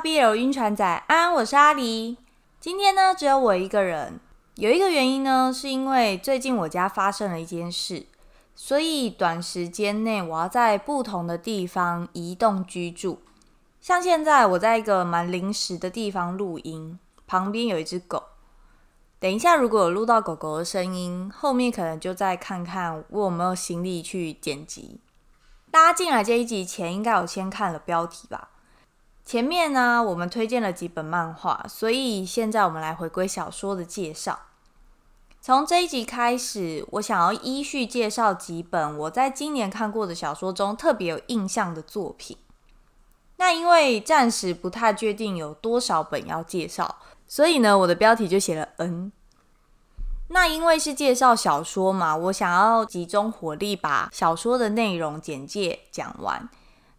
BL 晕船仔，安，我是阿狸。今天呢，只有我一个人。有一个原因呢，是因为最近我家发生了一件事，所以短时间内我要在不同的地方移动居住。像现在我在一个蛮临时的地方录音，旁边有一只狗。等一下，如果有录到狗狗的声音，后面可能就再看看我有没有心力去剪辑。大家进来这一集前，应该有先看了标题吧？前面呢，我们推荐了几本漫画，所以现在我们来回归小说的介绍。从这一集开始，我想要依序介绍几本我在今年看过的小说中特别有印象的作品。那因为暂时不太确定有多少本要介绍，所以呢，我的标题就写了 N。那因为是介绍小说嘛，我想要集中火力把小说的内容简介讲完，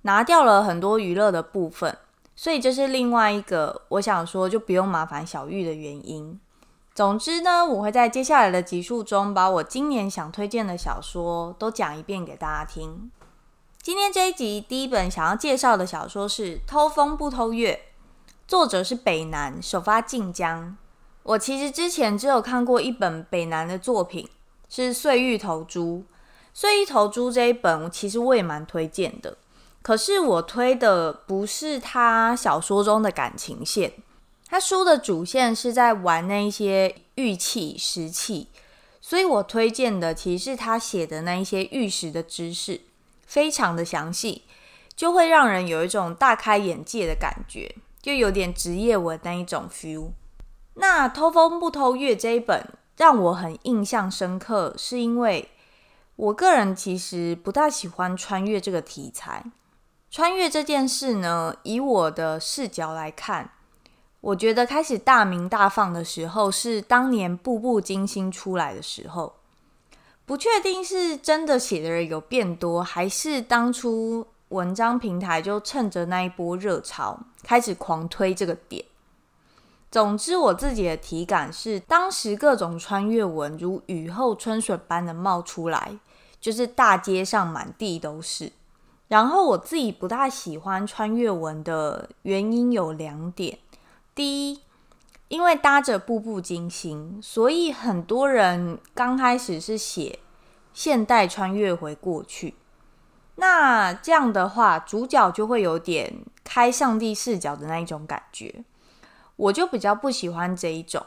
拿掉了很多娱乐的部分。所以这是另外一个我想说就不用麻烦小玉的原因。总之呢，我会在接下来的集数中把我今年想推荐的小说都讲一遍给大家听。今天这一集第一本想要介绍的小说是《偷风不偷月》，作者是北南，首发晋江。我其实之前只有看过一本北南的作品，是《碎玉投珠》。《碎玉投珠》这一本其实我也蛮推荐的。可是我推的不是他小说中的感情线，他书的主线是在玩那一些玉器、石器，所以我推荐的其实是他写的那一些玉石的知识，非常的详细，就会让人有一种大开眼界的感觉，就有点职业文那一种 feel。那偷风不偷月这一本让我很印象深刻，是因为我个人其实不大喜欢穿越这个题材。穿越这件事呢，以我的视角来看，我觉得开始大鸣大放的时候是当年《步步惊心》出来的时候。不确定是真的写的人有变多，还是当初文章平台就趁着那一波热潮开始狂推这个点。总之，我自己的体感是，当时各种穿越文如雨后春笋般的冒出来，就是大街上满地都是。然后我自己不大喜欢穿越文的原因有两点：第一，因为搭着步步惊心，所以很多人刚开始是写现代穿越回过去，那这样的话，主角就会有点开上帝视角的那一种感觉，我就比较不喜欢这一种。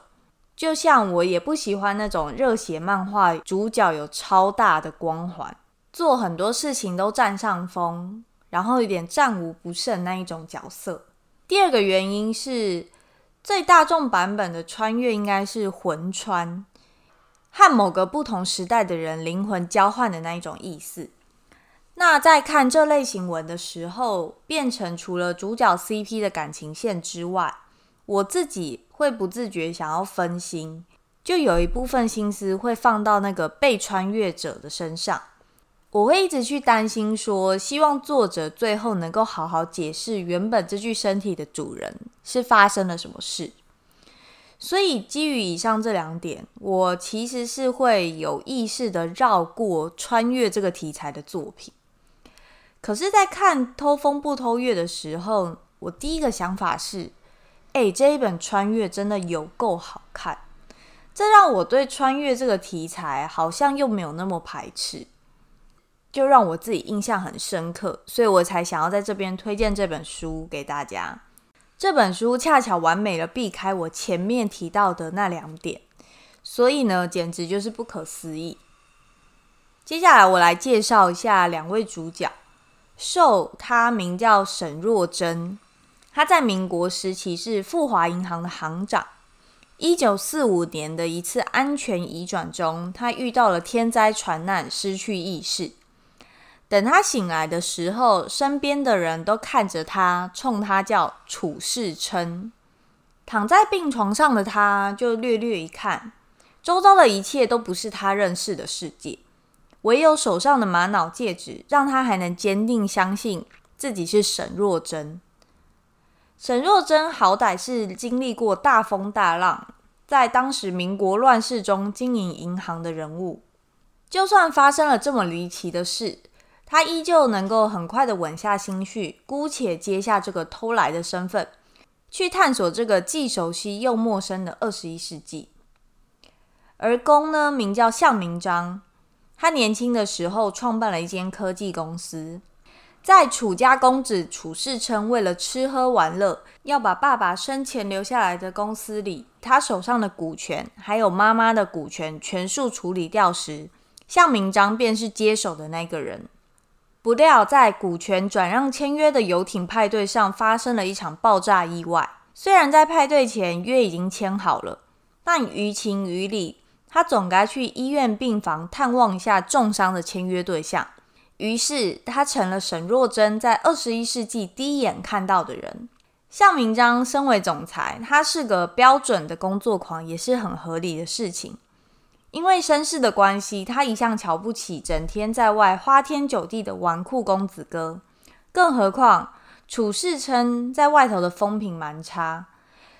就像我也不喜欢那种热血漫画主角有超大的光环。做很多事情都占上风，然后有点战无不胜那一种角色。第二个原因是，最大众版本的穿越应该是魂穿，和某个不同时代的人灵魂交换的那一种意思。那在看这类型文的时候，变成除了主角 CP 的感情线之外，我自己会不自觉想要分心，就有一部分心思会放到那个被穿越者的身上。我会一直去担心说，希望作者最后能够好好解释原本这具身体的主人是发生了什么事。所以基于以上这两点，我其实是会有意识的绕过穿越这个题材的作品。可是，在看《偷风不偷月》的时候，我第一个想法是：哎，这一本穿越真的有够好看。这让我对穿越这个题材好像又没有那么排斥。就让我自己印象很深刻，所以我才想要在这边推荐这本书给大家。这本书恰巧完美的避开我前面提到的那两点，所以呢，简直就是不可思议。接下来我来介绍一下两位主角。受他名叫沈若珍，他在民国时期是富华银行的行长。一九四五年的一次安全移转中，他遇到了天灾船难，失去意识。等他醒来的时候，身边的人都看着他，冲他叫楚世琛。躺在病床上的他，就略略一看，周遭的一切都不是他认识的世界，唯有手上的玛瑙戒指，让他还能坚定相信自己是沈若真。沈若真好歹是经历过大风大浪，在当时民国乱世中经营银行的人物，就算发生了这么离奇的事。他依旧能够很快的稳下心绪，姑且接下这个偷来的身份，去探索这个既熟悉又陌生的二十一世纪。而公呢，名叫向明章，他年轻的时候创办了一间科技公司。在楚家公子楚世琛为了吃喝玩乐，要把爸爸生前留下来的公司里他手上的股权，还有妈妈的股权全数处理掉时，向明章便是接手的那个人。不料在股权转让签约的游艇派对上发生了一场爆炸意外。虽然在派对前约已经签好了，但于情于理，他总该去医院病房探望一下重伤的签约对象。于是，他成了沈若珍在二十一世纪第一眼看到的人。向明章身为总裁，他是个标准的工作狂，也是很合理的事情。因为身世的关系，他一向瞧不起整天在外花天酒地的纨绔公子哥。更何况楚世称在外头的风评蛮差，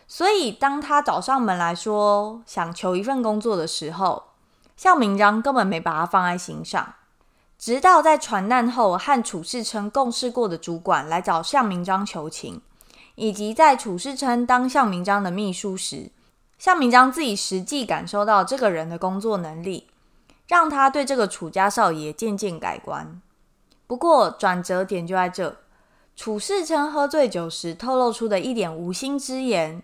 所以当他找上门来说想求一份工作的时候，向明章根本没把他放在心上。直到在船难后，和楚世称共事过的主管来找向明章求情，以及在楚世称当向明章的秘书时，向明章自己实际感受到这个人的工作能力，让他对这个楚家少爷渐渐改观。不过转折点就在这，楚世称喝醉酒时透露出的一点无心之言，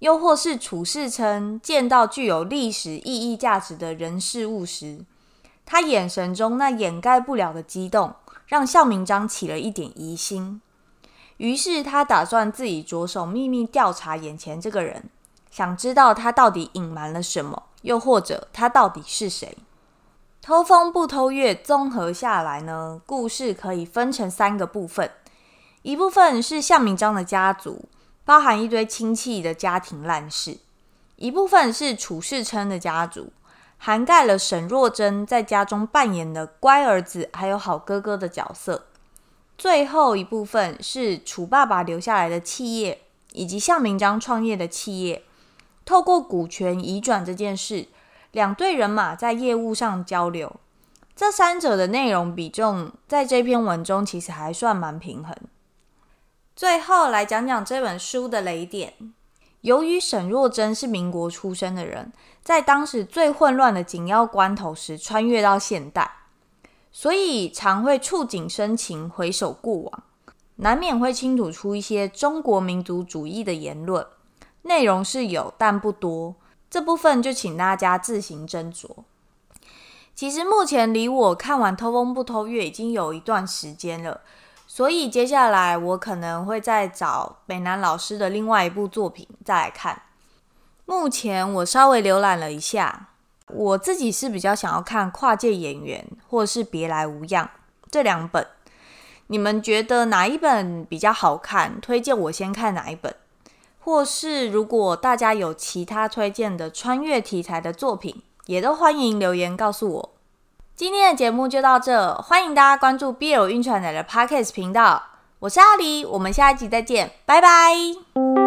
又或是楚世称见到具有历史意义价值的人事物时，他眼神中那掩盖不了的激动，让向明章起了一点疑心。于是他打算自己着手秘密调查眼前这个人，想知道他到底隐瞒了什么，又或者他到底是谁。偷风不偷月，综合下来呢，故事可以分成三个部分：一部分是向明章的家族，包含一堆亲戚的家庭烂事；一部分是楚世称的家族。涵盖了沈若珍在家中扮演的乖儿子还有好哥哥的角色。最后一部分是楚爸爸留下来的企业，以及向明章创业的企业。透过股权移转这件事，两队人马在业务上交流。这三者的内容比重在这篇文中其实还算蛮平衡。最后来讲讲这本书的雷点。由于沈若珍是民国出生的人，在当时最混乱的紧要关头时穿越到现代，所以常会触景生情，回首过往，难免会倾吐出一些中国民族主义的言论。内容是有，但不多。这部分就请大家自行斟酌。其实目前离我看完《偷风不偷月》已经有一段时间了。所以接下来我可能会再找北南老师的另外一部作品再来看。目前我稍微浏览了一下，我自己是比较想要看《跨界演员》或是《别来无恙》这两本。你们觉得哪一本比较好看？推荐我先看哪一本？或是如果大家有其他推荐的穿越题材的作品，也都欢迎留言告诉我。今天的节目就到这，欢迎大家关注 BL 晕船奶的 Podcast 频道，我是阿狸，我们下一集再见，拜拜。